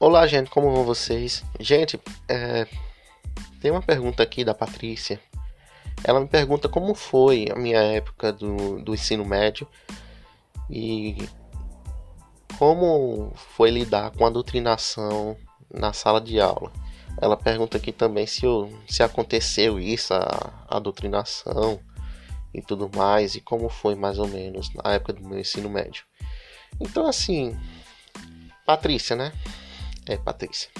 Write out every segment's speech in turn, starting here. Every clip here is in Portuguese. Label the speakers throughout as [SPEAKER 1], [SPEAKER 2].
[SPEAKER 1] Olá, gente, como vão vocês? Gente, é, tem uma pergunta aqui da Patrícia. Ela me pergunta como foi a minha época do, do ensino médio e como foi lidar com a doutrinação na sala de aula. Ela pergunta aqui também se, eu, se aconteceu isso, a, a doutrinação e tudo mais, e como foi mais ou menos na época do meu ensino médio. Então, assim, Patrícia, né? É, Patrícia.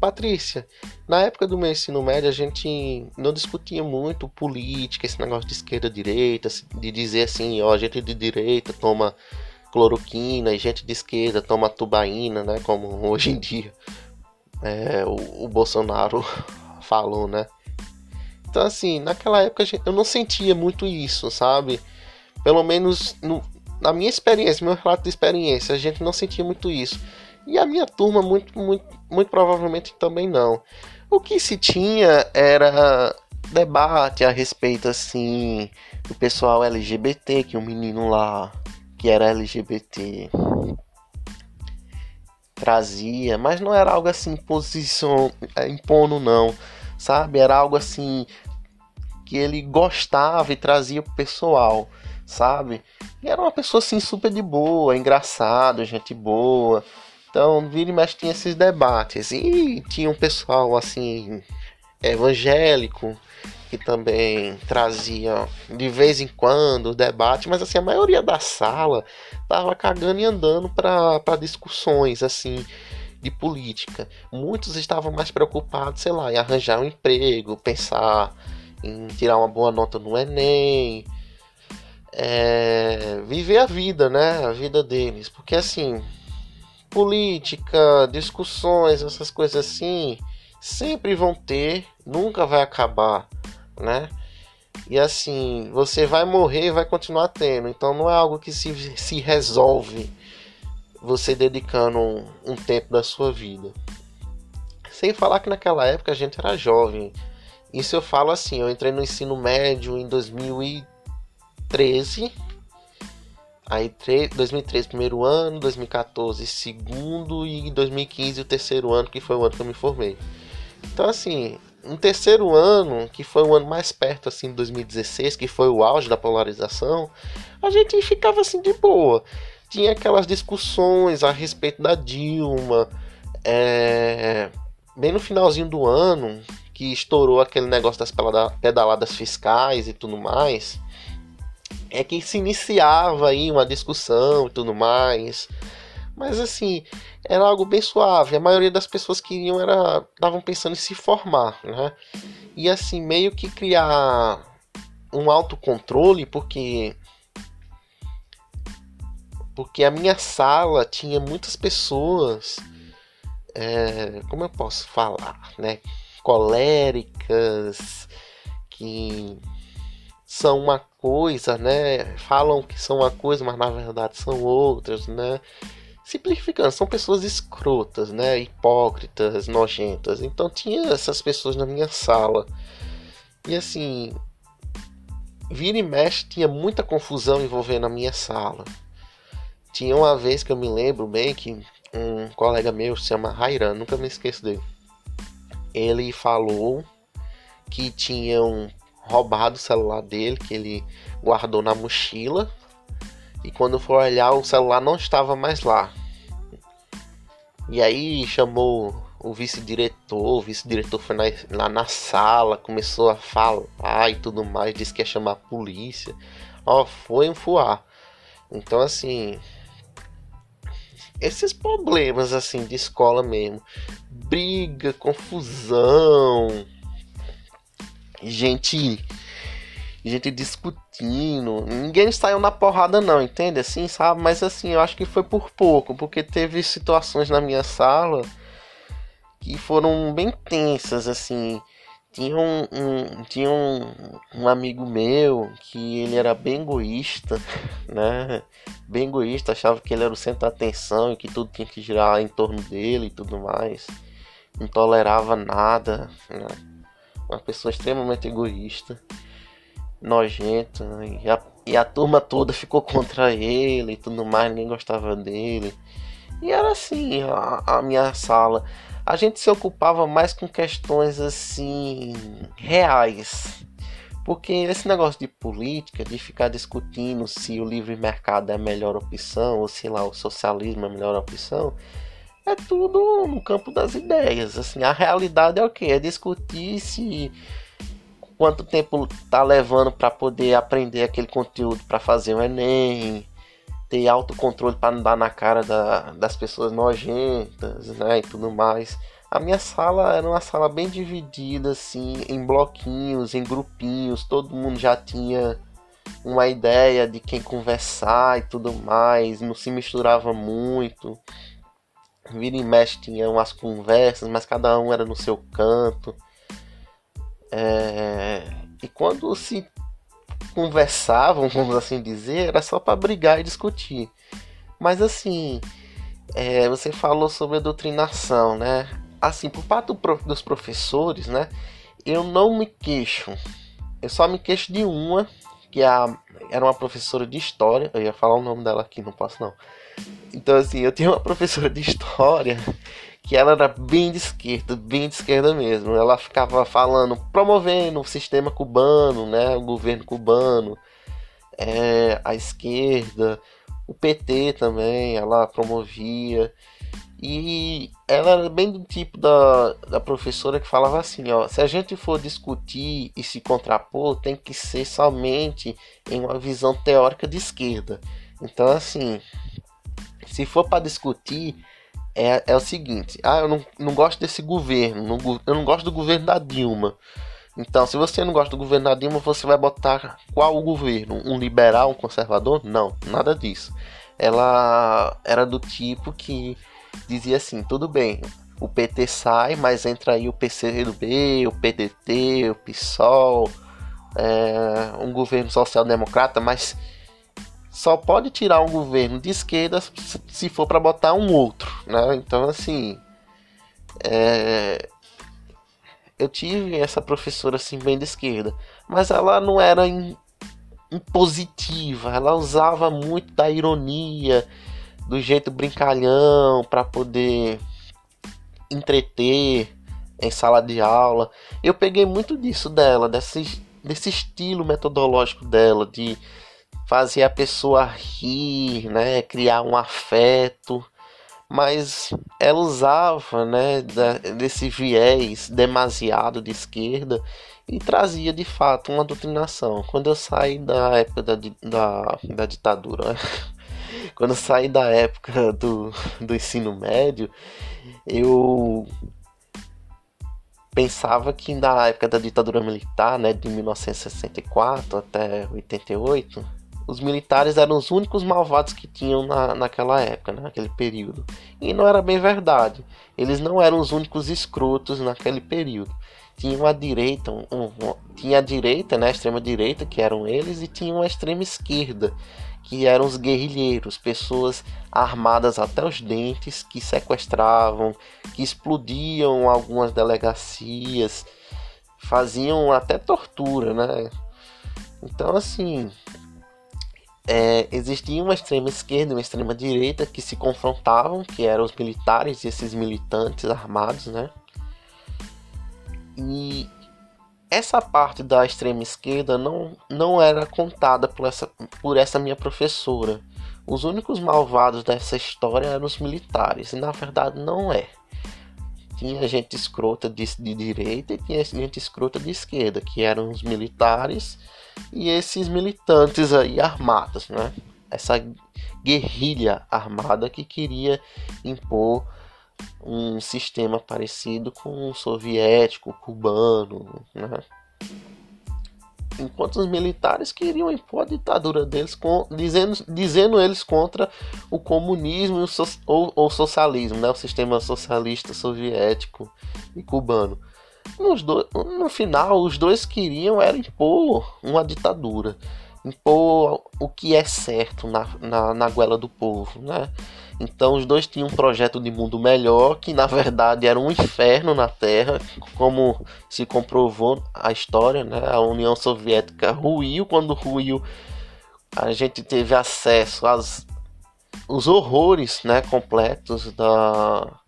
[SPEAKER 1] Patrícia, na época do meu ensino médio a gente não discutia muito política, esse negócio de esquerda direita, de dizer assim, ó, gente de direita toma cloroquina e gente de esquerda toma tubaína, né, como hoje em dia é, o, o, Bolsonaro falou, né. Então assim, naquela época eu não sentia muito isso, sabe? Pelo menos no, na minha experiência, meu relato de experiência, a gente não sentia muito isso. E a minha turma, muito, muito, muito provavelmente também não. O que se tinha era debate a respeito, assim, do pessoal LGBT, que um menino lá que era LGBT trazia, mas não era algo assim, é, impondo, não, sabe? Era algo assim que ele gostava e trazia pro pessoal, sabe? E era uma pessoa assim super de boa, engraçado, gente boa então, vira e mexe tinha esses debates. E tinha um pessoal assim evangélico que também trazia de vez em quando o debate, mas assim a maioria da sala tava cagando e andando para discussões assim de política. Muitos estavam mais preocupados, sei lá, em arranjar um emprego, pensar em tirar uma boa nota no Enem, é, viver a vida, né? A vida deles, porque assim política, discussões, essas coisas assim, sempre vão ter, nunca vai acabar, né? E assim, você vai morrer e vai continuar tendo. Então não é algo que se, se resolve você dedicando um, um tempo da sua vida. Sem falar que naquela época a gente era jovem. Isso eu falo assim, eu entrei no ensino médio em 2013 Aí 2013 primeiro ano, 2014 segundo e 2015 o terceiro ano, que foi o ano que eu me formei. Então assim, um terceiro ano, que foi o ano mais perto assim de 2016, que foi o auge da polarização, a gente ficava assim de boa. Tinha aquelas discussões a respeito da Dilma, é... bem no finalzinho do ano, que estourou aquele negócio das pedaladas fiscais e tudo mais é que se iniciava aí uma discussão e tudo mais. Mas assim, era algo bem suave. A maioria das pessoas que iam era estavam pensando em se formar, né? E assim, meio que criar um autocontrole, porque porque a minha sala tinha muitas pessoas, é, como eu posso falar, né? Coléricas, que são uma coisa, né? Falam que são uma coisa, mas na verdade são outras, né? Simplificando, são pessoas escrotas, né? Hipócritas, nojentas. Então tinha essas pessoas na minha sala. E assim, vira e mexe tinha muita confusão envolvendo a minha sala. Tinha uma vez que eu me lembro bem que um colega meu se chama Rairan, nunca me esqueço dele. Ele falou que tinham roubado o celular dele, que ele guardou na mochila. E quando for olhar, o celular não estava mais lá. E aí chamou o vice-diretor, o vice-diretor foi na, lá na sala, começou a falar e tudo mais, disse que ia chamar a polícia. Ó, foi um fuar. Então assim, esses problemas assim de escola mesmo, briga, confusão, gente gente discutindo. Ninguém saiu na porrada não, entende? Assim, sabe? Mas assim, eu acho que foi por pouco, porque teve situações na minha sala que foram bem tensas, assim. Tinha um, um tinha um, um amigo meu que ele era bem egoísta, né? Bem egoísta, achava que ele era o centro da atenção e que tudo tinha que girar em torno dele e tudo mais. Não tolerava nada, né? Uma pessoa extremamente egoísta, nojenta, né? e a, e a turma toda ficou contra ele e tudo mais, ninguém gostava dele. E era assim a, a minha sala. A gente se ocupava mais com questões assim reais. Porque esse negócio de política, de ficar discutindo se o livre mercado é a melhor opção ou se lá o socialismo é a melhor opção, é tudo no campo das ideias. Assim, a realidade é o que? É discutir se quanto tempo tá levando para poder aprender aquele conteúdo para fazer o Enem, ter autocontrole para não dar na cara da, das pessoas nojentas, né, e tudo mais. A minha sala era uma sala bem dividida assim, em bloquinhos, em grupinhos, todo mundo já tinha uma ideia de quem conversar e tudo mais, não se misturava muito. Vira e mexe tinha umas conversas, mas cada um era no seu canto. É... E quando se conversavam, vamos assim dizer, era só para brigar e discutir. Mas assim, é, você falou sobre a doutrinação, né? Assim, por parte do prof, dos professores, né? Eu não me queixo. Eu só me queixo de uma, que é a, era uma professora de história. Eu ia falar o nome dela aqui, não posso não. Então, assim, eu tinha uma professora de história que ela era bem de esquerda, bem de esquerda mesmo. Ela ficava falando, promovendo o sistema cubano, né, o governo cubano, é, a esquerda, o PT também, ela promovia. E ela era bem do tipo da, da professora que falava assim, ó, se a gente for discutir e se contrapor, tem que ser somente em uma visão teórica de esquerda. Então assim, se for para discutir, é, é o seguinte: ah, eu não, não gosto desse governo, não, eu não gosto do governo da Dilma. Então, se você não gosta do governo da Dilma, você vai botar qual o governo? Um liberal, um conservador? Não, nada disso. Ela era do tipo que dizia assim: tudo bem, o PT sai, mas entra aí o PCdoB, o PDT, o PSOL, é, um governo social-democrata, mas só pode tirar um governo de esquerda se for para botar um outro, né? Então assim, é... eu tive essa professora assim bem de esquerda, mas ela não era impositiva, ela usava muito da ironia, do jeito brincalhão para poder entreter em sala de aula. Eu peguei muito disso dela, desse, desse estilo metodológico dela de fazer a pessoa rir, né, criar um afeto, mas ela usava, né, desse viés demasiado de esquerda e trazia de fato uma doutrinação. Quando eu saí da época da, da, da ditadura, quando eu saí da época do, do ensino médio, eu pensava que na época da ditadura militar, né, de 1964 até 88, os militares eram os únicos malvados que tinham na, naquela época, né, naquele período. E não era bem verdade. Eles não eram os únicos escrotos naquele período. Tinha a direita, um, um, tinha a direita, né, a extrema direita, que eram eles, e tinha a extrema esquerda, que eram os guerrilheiros, pessoas armadas até os dentes, que sequestravam, que explodiam algumas delegacias, faziam até tortura, né? Então, assim, é, existia uma extrema esquerda e uma extrema direita que se confrontavam, que eram os militares e esses militantes armados, né? E essa parte da extrema esquerda não, não era contada por essa, por essa minha professora. Os únicos malvados dessa história eram os militares, e na verdade não é. Tinha gente escrota de, de direita e tinha gente escrota de esquerda, que eram os militares e esses militantes aí armados, né? Essa guerrilha armada que queria impor um sistema parecido com o soviético, o cubano, né? Enquanto os militares queriam impor a ditadura deles, com, dizendo, dizendo eles contra o comunismo o ou, ou socialismo, né? o sistema socialista soviético e cubano. Nos do... No final, os dois queriam era impor uma ditadura, impor o que é certo na, na, na goela do povo, né? Então os dois tinham um projeto de mundo melhor, que na verdade era um inferno na Terra, como se comprovou a história, né? A União Soviética ruiu, quando ruiu a gente teve acesso às os horrores né, completos da,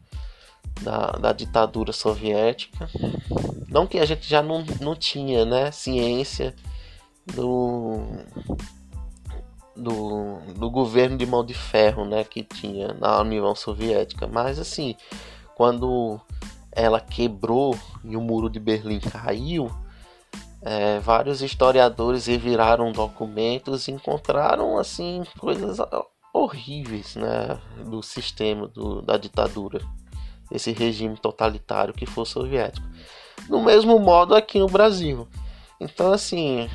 [SPEAKER 1] da, da, ditadura soviética. Não que a gente já não, não tinha né, ciência do, do, do governo de mão de ferro né, que tinha na União Soviética, mas assim, quando ela quebrou e o muro de Berlim caiu, é, vários historiadores reviraram documentos e encontraram assim coisas horríveis né, do sistema do, da ditadura, esse regime totalitário que foi soviético. Do mesmo modo aqui no Brasil. Então assim,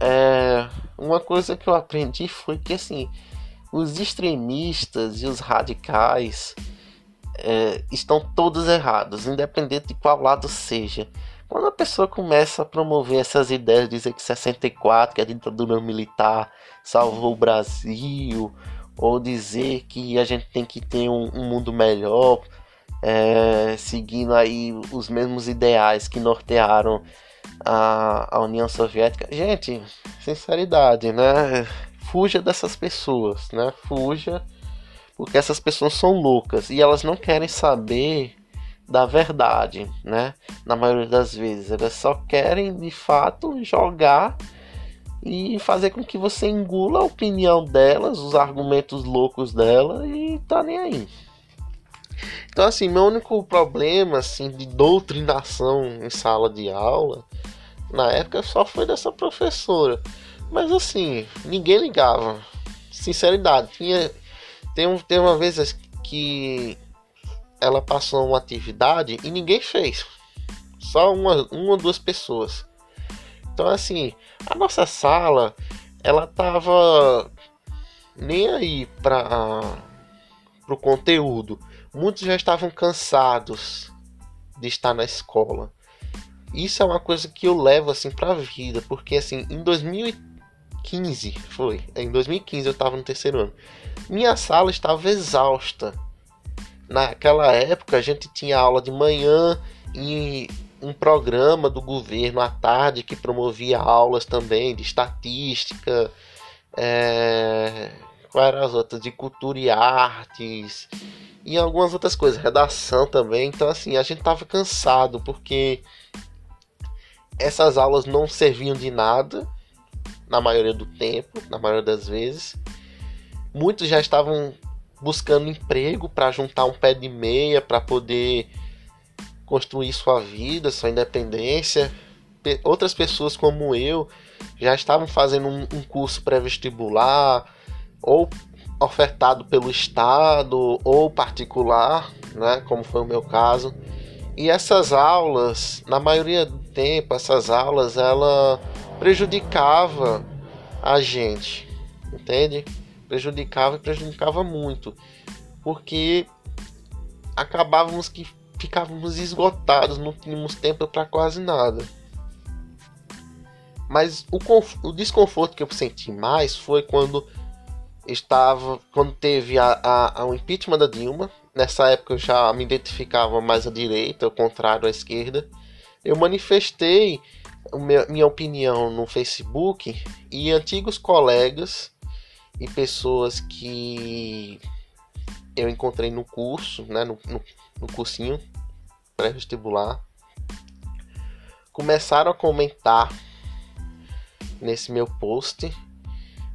[SPEAKER 1] é, uma coisa que eu aprendi foi que assim, os extremistas e os radicais é, estão todos errados, independente de qual lado seja. Quando a pessoa começa a promover essas ideias, dizer que 64, que a ditadura militar salvou o Brasil, ou dizer que a gente tem que ter um, um mundo melhor, é, seguindo aí os mesmos ideais que nortearam a, a União Soviética. Gente, sinceridade, né? Fuja dessas pessoas, né? Fuja, porque essas pessoas são loucas e elas não querem saber da verdade, né? Na maioria das vezes, elas só querem de fato jogar e fazer com que você engula a opinião delas, os argumentos loucos dela e tá nem aí. Então assim, meu único problema assim de doutrinação em sala de aula na época só foi dessa professora. Mas assim, ninguém ligava. Sinceridade, tinha tem, um, tem uma vez que ela passou uma atividade e ninguém fez. Só uma, uma ou duas pessoas. Então assim, a nossa sala, ela tava nem aí para o conteúdo. Muitos já estavam cansados de estar na escola. Isso é uma coisa que eu levo assim para a vida, porque assim, em 2015 foi, em 2015 eu estava no terceiro ano. Minha sala estava exausta. Naquela época a gente tinha aula de manhã e um programa do governo à tarde que promovia aulas também de estatística, é, quais eram as outras? De cultura e artes e algumas outras coisas, redação também. Então, assim, a gente tava cansado porque essas aulas não serviam de nada na maioria do tempo, na maioria das vezes. Muitos já estavam buscando emprego para juntar um pé de meia para poder construir sua vida, sua independência. Outras pessoas como eu já estavam fazendo um curso pré-vestibular ou ofertado pelo estado ou particular, né, como foi o meu caso. E essas aulas, na maioria do tempo, essas aulas ela prejudicava a gente, entende? Prejudicava e prejudicava muito, porque acabávamos que ficávamos esgotados, não tínhamos tempo para quase nada. Mas o, o, desconforto que eu senti mais foi quando estava, quando teve a, a, a, o impeachment da Dilma. Nessa época eu já me identificava mais à direita, ao contrário à esquerda. Eu manifestei minha opinião no Facebook e antigos colegas e pessoas que eu encontrei no curso, né, no, no, no cursinho pré-vestibular, começaram a comentar nesse meu post,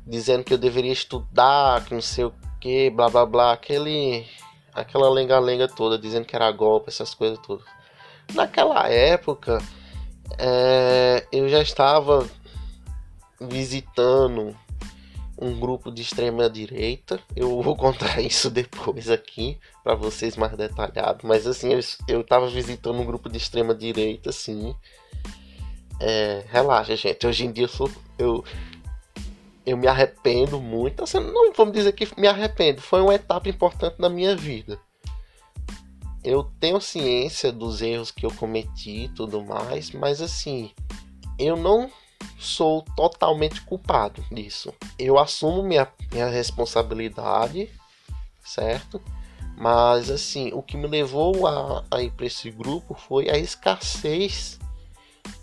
[SPEAKER 1] dizendo que eu deveria estudar, que não sei o que, blá blá blá, aquele, aquela lenga-lenga toda, dizendo que era golpe, essas coisas todas. Naquela época, é, eu já estava visitando um grupo de extrema direita. Eu vou contar isso depois aqui para vocês mais detalhado, mas assim, eu, eu tava visitando um grupo de extrema direita assim. É, relaxa, gente. Hoje em dia eu sou eu eu me arrependo muito. Assim, não vamos dizer que me arrependo, foi uma etapa importante na minha vida. Eu tenho ciência dos erros que eu cometi e tudo mais, mas assim, eu não sou totalmente culpado disso. Eu assumo minha, minha responsabilidade, certo? Mas assim, o que me levou a, a ir para esse grupo foi a escassez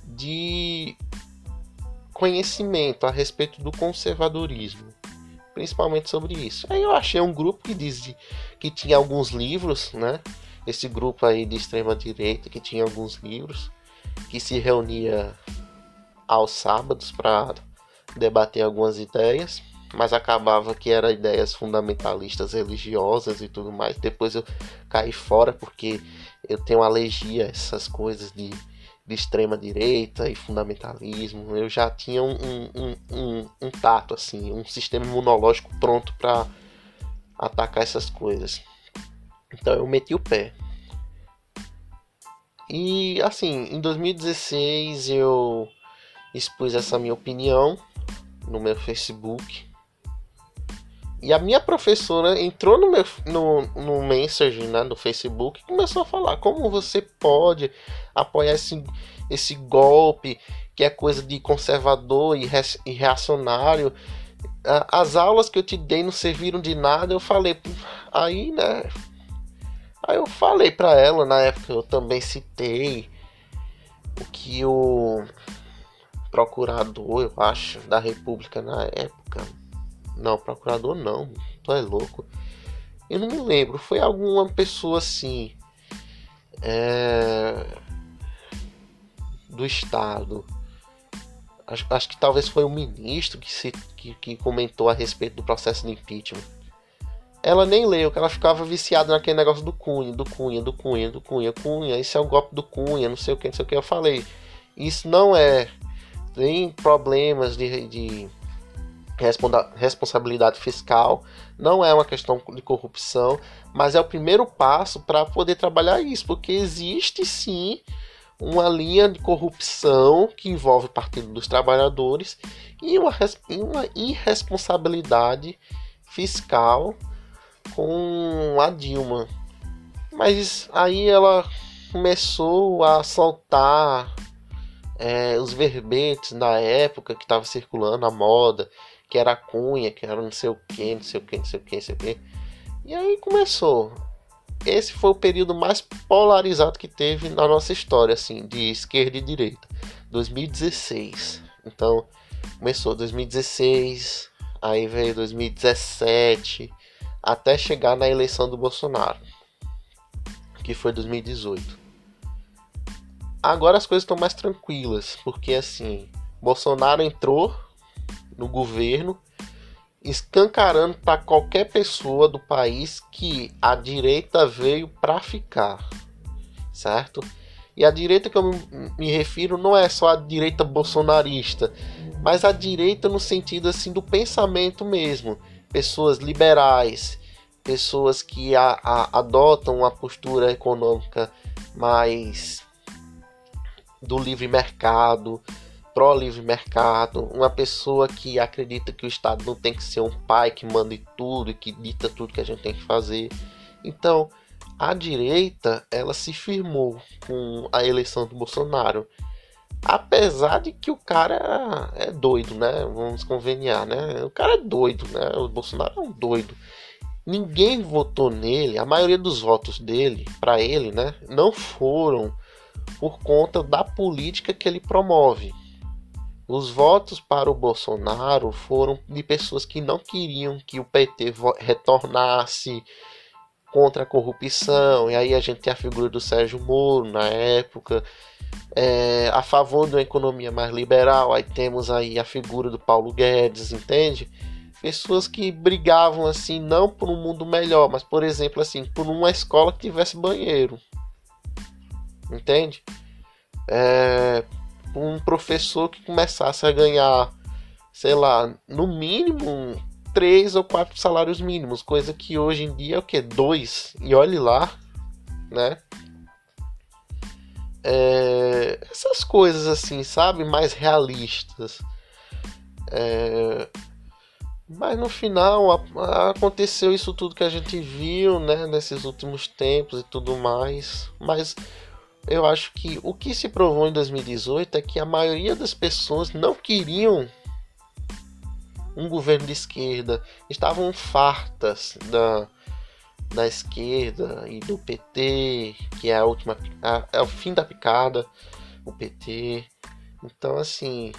[SPEAKER 1] de conhecimento a respeito do conservadorismo. principalmente sobre isso. Aí eu achei um grupo que diz que tinha alguns livros, né? Esse grupo aí de extrema direita que tinha alguns livros que se reunia aos sábados para debater algumas ideias, mas acabava que eram ideias fundamentalistas religiosas e tudo mais. Depois eu caí fora porque eu tenho alergia a essas coisas de, de extrema direita e fundamentalismo. Eu já tinha um, um, um, um tato, assim, um sistema imunológico pronto para atacar essas coisas. Então eu meti o pé. E assim, em 2016 eu expus essa minha opinião no meu Facebook. E a minha professora entrou no meu no, no message né, do Facebook e começou a falar como você pode apoiar esse, esse golpe que é coisa de conservador e, re, e reacionário. As aulas que eu te dei não serviram de nada. Eu falei, aí né, Aí eu falei para ela, na época eu também citei o que o procurador, eu acho, da República na época. Não, procurador não, tu é louco. Eu não me lembro, foi alguma pessoa assim. É, do Estado. Acho, acho que talvez foi o ministro que, se, que, que comentou a respeito do processo de impeachment ela nem leu, que ela ficava viciada naquele negócio do Cunha, do Cunha, do Cunha, do Cunha, Cunha, isso é um golpe do Cunha, não sei o que, não sei o que. Eu falei, isso não é. Tem problemas de, de responsabilidade fiscal, não é uma questão de corrupção, mas é o primeiro passo para poder trabalhar isso, porque existe sim uma linha de corrupção que envolve o Partido dos Trabalhadores e uma, uma irresponsabilidade fiscal com a Dilma. Mas aí ela começou a soltar é, os verbetes da época que estava circulando a moda, que era Cunha, que era não sei o que, não sei o que, não sei o que, não sei o que. E aí começou. Esse foi o período mais polarizado que teve na nossa história, assim, de esquerda e direita. 2016. Então, começou 2016, aí veio 2017, até chegar na eleição do Bolsonaro, que foi 2018. Agora as coisas estão mais tranquilas, porque assim, Bolsonaro entrou no governo escancarando para qualquer pessoa do país que a direita veio para ficar, certo? E a direita que eu me refiro não é só a direita bolsonarista, mas a direita no sentido assim do pensamento mesmo pessoas liberais, pessoas que a, a, adotam uma postura econômica mais do livre mercado, pró livre mercado, uma pessoa que acredita que o Estado não tem que ser um pai que manda tudo e que dita tudo que a gente tem que fazer. Então, a direita ela se firmou com a eleição do Bolsonaro. Apesar de que o cara é doido, né? Vamos conveniar, né? O cara é doido, né? O Bolsonaro é um doido. Ninguém votou nele, a maioria dos votos dele, para ele, né? Não foram por conta da política que ele promove. Os votos para o Bolsonaro foram de pessoas que não queriam que o PT retornasse contra a corrupção. E aí a gente tem a figura do Sérgio Moro na época é, a favor de uma economia mais liberal. Aí temos aí a figura do Paulo Guedes, entende? Pessoas que brigavam assim não por um mundo melhor, mas por exemplo assim por uma escola que tivesse banheiro, entende? É, professor que começasse a ganhar, sei lá, no mínimo três ou quatro salários mínimos, coisa que hoje em dia é o que dois e olhe lá, né? É, essas coisas assim, sabe? Mais realistas. É, mas no final a, a, aconteceu isso tudo que a gente viu, né? Nesses últimos tempos e tudo mais. Mas eu acho que o que se provou em 2018 é que a maioria das pessoas não queriam um governo de esquerda, estavam fartas da da esquerda e do PT, que é a última a, é o fim da picada, o PT. Então assim,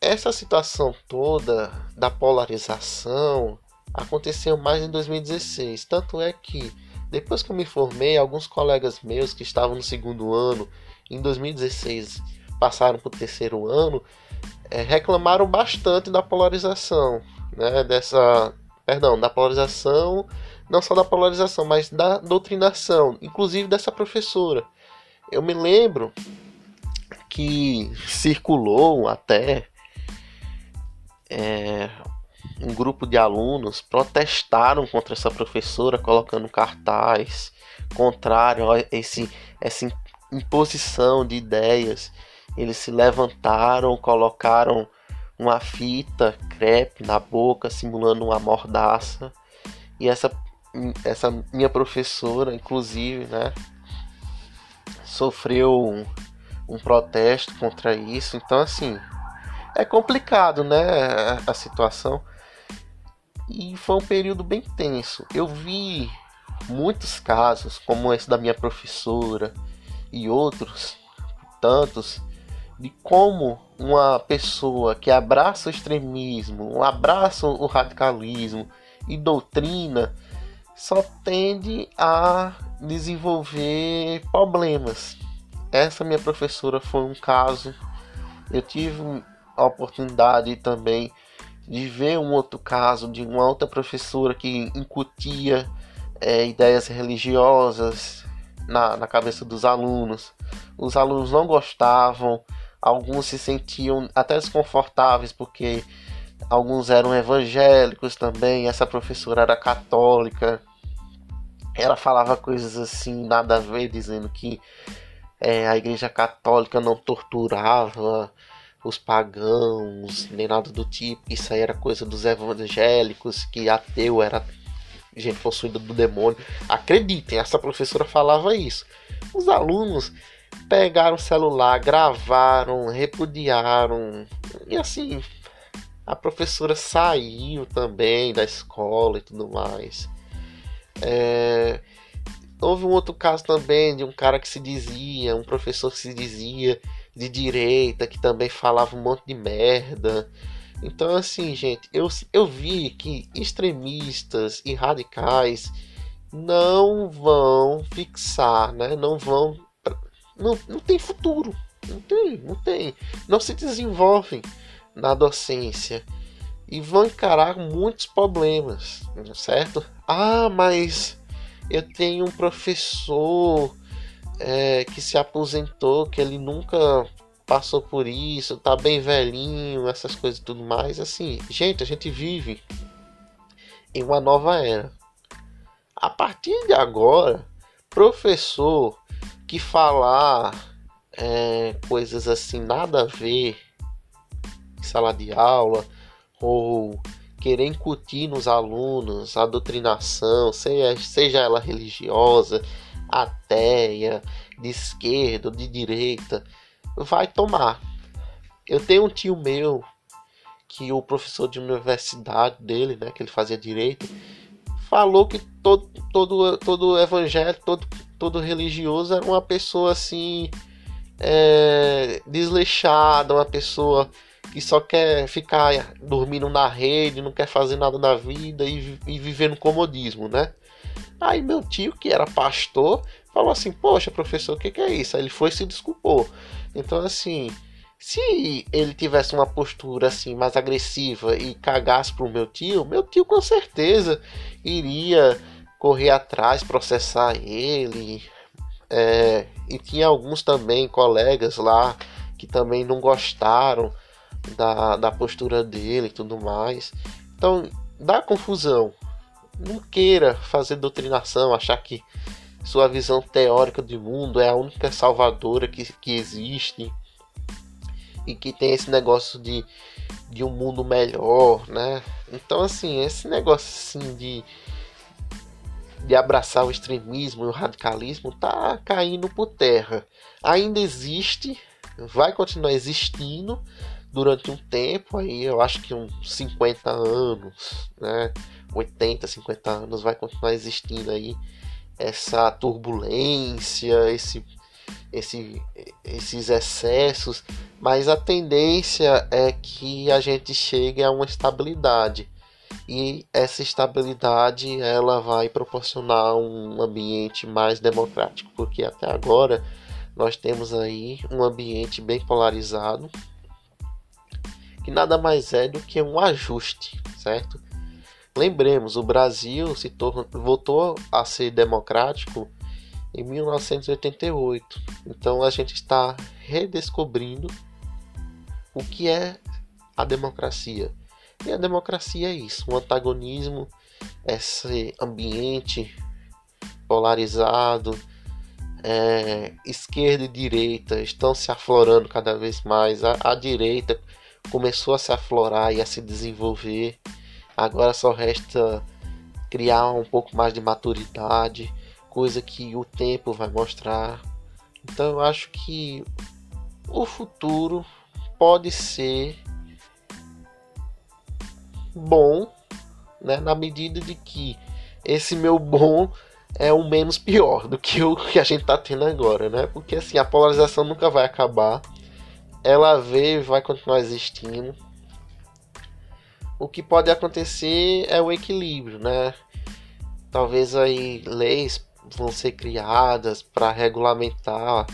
[SPEAKER 1] essa situação toda da polarização aconteceu mais em 2016. Tanto é que depois que eu me formei, alguns colegas meus que estavam no segundo ano, em 2016, passaram para o terceiro ano, é, reclamaram bastante da polarização, né? Dessa, perdão, da polarização, não só da polarização, mas da doutrinação, inclusive dessa professora. Eu me lembro que circulou até é, um grupo de alunos protestaram contra essa professora, colocando cartaz contrário a esse, essa imposição de ideias. Eles se levantaram, colocaram uma fita crepe na boca, simulando uma mordaça. E essa, essa minha professora, inclusive, né, sofreu um, um protesto contra isso. Então, assim, é complicado, né, a situação. E foi um período bem tenso. Eu vi muitos casos, como esse da minha professora e outros tantos, de como uma pessoa que abraça o extremismo, abraça o radicalismo e doutrina só tende a desenvolver problemas. Essa minha professora foi um caso. Eu tive a oportunidade também de ver um outro caso de uma outra professora que incutia é, ideias religiosas na, na cabeça dos alunos. Os alunos não gostavam, alguns se sentiam até desconfortáveis porque alguns eram evangélicos também. Essa professora era católica. Ela falava coisas assim, nada a ver, dizendo que é, a igreja católica não torturava os pagãos, nem nada do tipo. Isso aí era coisa dos evangélicos, que ateu era gente possuída do demônio. Acreditem, essa professora falava isso. Os alunos pegaram o celular, gravaram, repudiaram. E assim, a professora saiu também da escola e tudo mais. É... Houve um outro caso também de um cara que se dizia, um professor que se dizia de direita, que também falava um monte de merda. Então, assim, gente, eu, eu vi que extremistas e radicais não vão fixar, né? Não vão. Não, não tem futuro. Não tem, não tem. Não se desenvolvem na docência. E vão encarar muitos problemas, certo? Ah, mas eu tenho um professor é, que se aposentou, que ele nunca passou por isso, tá bem velhinho, essas coisas e tudo mais. Assim, gente, a gente vive em uma nova era. A partir de agora, professor que falar é, coisas assim nada a ver em sala de aula ou querer incutir nos alunos a doutrinação, seja, seja ela religiosa, ateia, de esquerda, de direita, vai tomar. Eu tenho um tio meu que o professor de universidade dele, né, que ele fazia direito, falou que todo todo todo evangélico, todo todo religioso era uma pessoa assim é, desleixada, uma pessoa que só quer ficar dormindo na rede, não quer fazer nada da vida e, e viver no comodismo, né? Aí meu tio, que era pastor, falou assim: Poxa, professor, o que, que é isso? Aí ele foi e se desculpou. Então, assim, se ele tivesse uma postura assim mais agressiva e cagasse pro meu tio, meu tio com certeza iria correr atrás, processar ele. É, e tinha alguns também colegas lá que também não gostaram da, da postura dele e tudo mais. Então dá confusão. Não queira fazer doutrinação, achar que sua visão teórica de mundo é a única salvadora que, que existe e que tem esse negócio de, de um mundo melhor, né? Então, assim, esse negócio assim de, de abraçar o extremismo e o radicalismo tá caindo por terra. Ainda existe, vai continuar existindo durante um tempo aí, eu acho que uns 50 anos, né? 80, 50 anos vai continuar existindo aí essa turbulência, esse, esse, esses excessos, mas a tendência é que a gente chegue a uma estabilidade e essa estabilidade ela vai proporcionar um ambiente mais democrático, porque até agora nós temos aí um ambiente bem polarizado, que nada mais é do que um ajuste, certo? Lembremos, o Brasil se tornou, voltou a ser democrático em 1988. Então a gente está redescobrindo o que é a democracia. E a democracia é isso, um antagonismo, esse ambiente polarizado, é, esquerda e direita estão se aflorando cada vez mais. A, a direita começou a se aflorar e a se desenvolver. Agora só resta criar um pouco mais de maturidade, coisa que o tempo vai mostrar. Então eu acho que o futuro pode ser bom, né, na medida de que esse meu bom é o menos pior do que o que a gente tá tendo agora, né? Porque assim, a polarização nunca vai acabar. Ela veio e vai continuar existindo. O que pode acontecer é o equilíbrio, né? Talvez aí leis vão ser criadas para regulamentar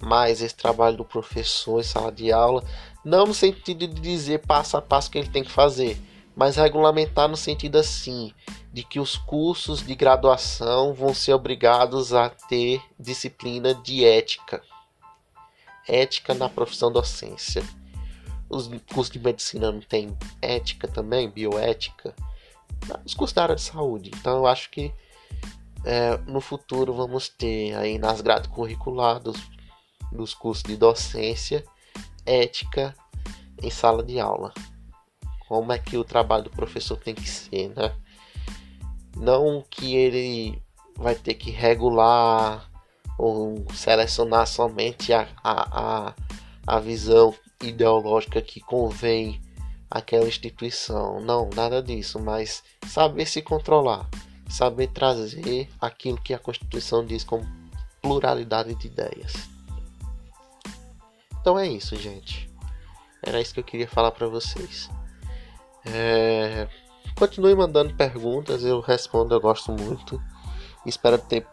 [SPEAKER 1] mais esse trabalho do professor em sala de aula, não no sentido de dizer passo a passo o que ele tem que fazer, mas regulamentar no sentido assim de que os cursos de graduação vão ser obrigados a ter disciplina de ética. Ética na profissão docência. Os cursos de medicina não tem ética também, bioética. Os cursos da área de saúde. Então eu acho que é, no futuro vamos ter aí nas grades curriculares dos, cursos de docência, ética em sala de aula como é que o trabalho do professor tem que ser, né? Não que ele vai ter que regular ou selecionar somente a, a, a, a visão ideológica que convém àquela instituição. Não, nada disso, mas saber se controlar, saber trazer aquilo que a Constituição diz como pluralidade de ideias. Então é isso, gente. Era isso que eu queria falar para vocês. É... Continue mandando perguntas, eu respondo, eu gosto muito. Espero ter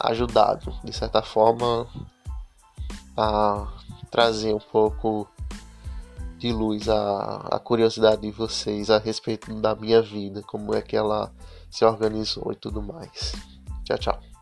[SPEAKER 1] ajudado, de certa forma, a trazer um pouco de luz a, a curiosidade de vocês a respeito da minha vida, como é que ela se organizou e tudo mais. Tchau, tchau.